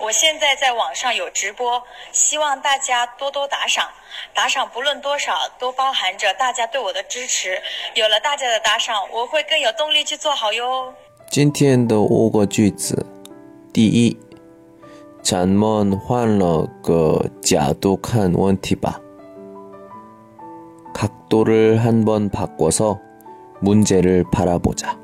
我现在在网上有直播希望大家多多打赏。打赏不论多少都包含着大家对我的支持。有了大家的打赏我会更有动力去做好哟。今天的五个句子第一咱们换了个角度看问题吧。 각도를 한번 바꿔서 문제를 바라보자.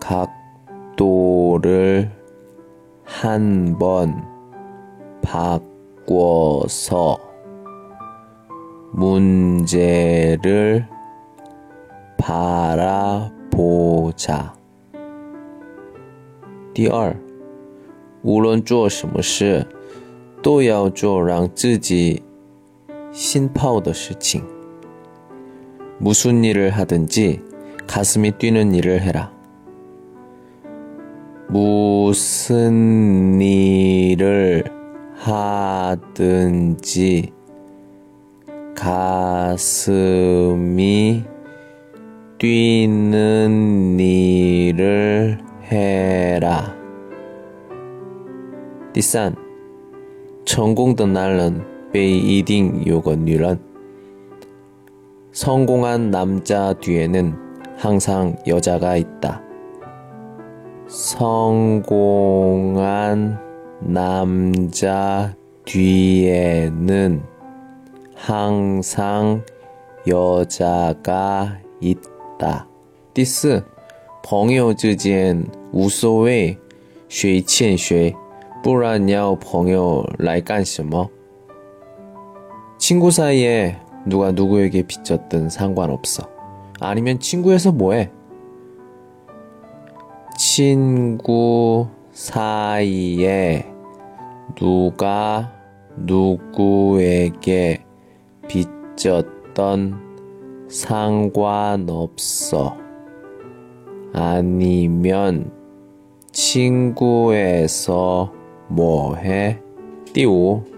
각도를 한번 바꿔서 문제를 바라보자. 第二，无论做什么事，都要做让自己 신파워더 슈팅. 무슨 일을 하든지 가슴이 뛰는 일을 해라. 무슨 일을 하든지 가슴이 뛰는 일을 해라. 第三，成功的男人被一定有个女人。 성공한 남자 뒤에는 항상 여자가 있다. 성공한 남자 뒤에는 항상 여자가 있다. 第四，朋友之间无所谓，谁欠谁，不然要朋友来干什么？ 친구 사이에 누가 누구에게 빚졌든 상관없어. 아니면 친구에서 뭐해? 친구 사이에 누가 누구에게 빚졌던 상관없어. 아니면 친구에서 뭐해? 띠오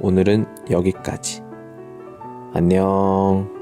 오늘은 여기까지. 안녕.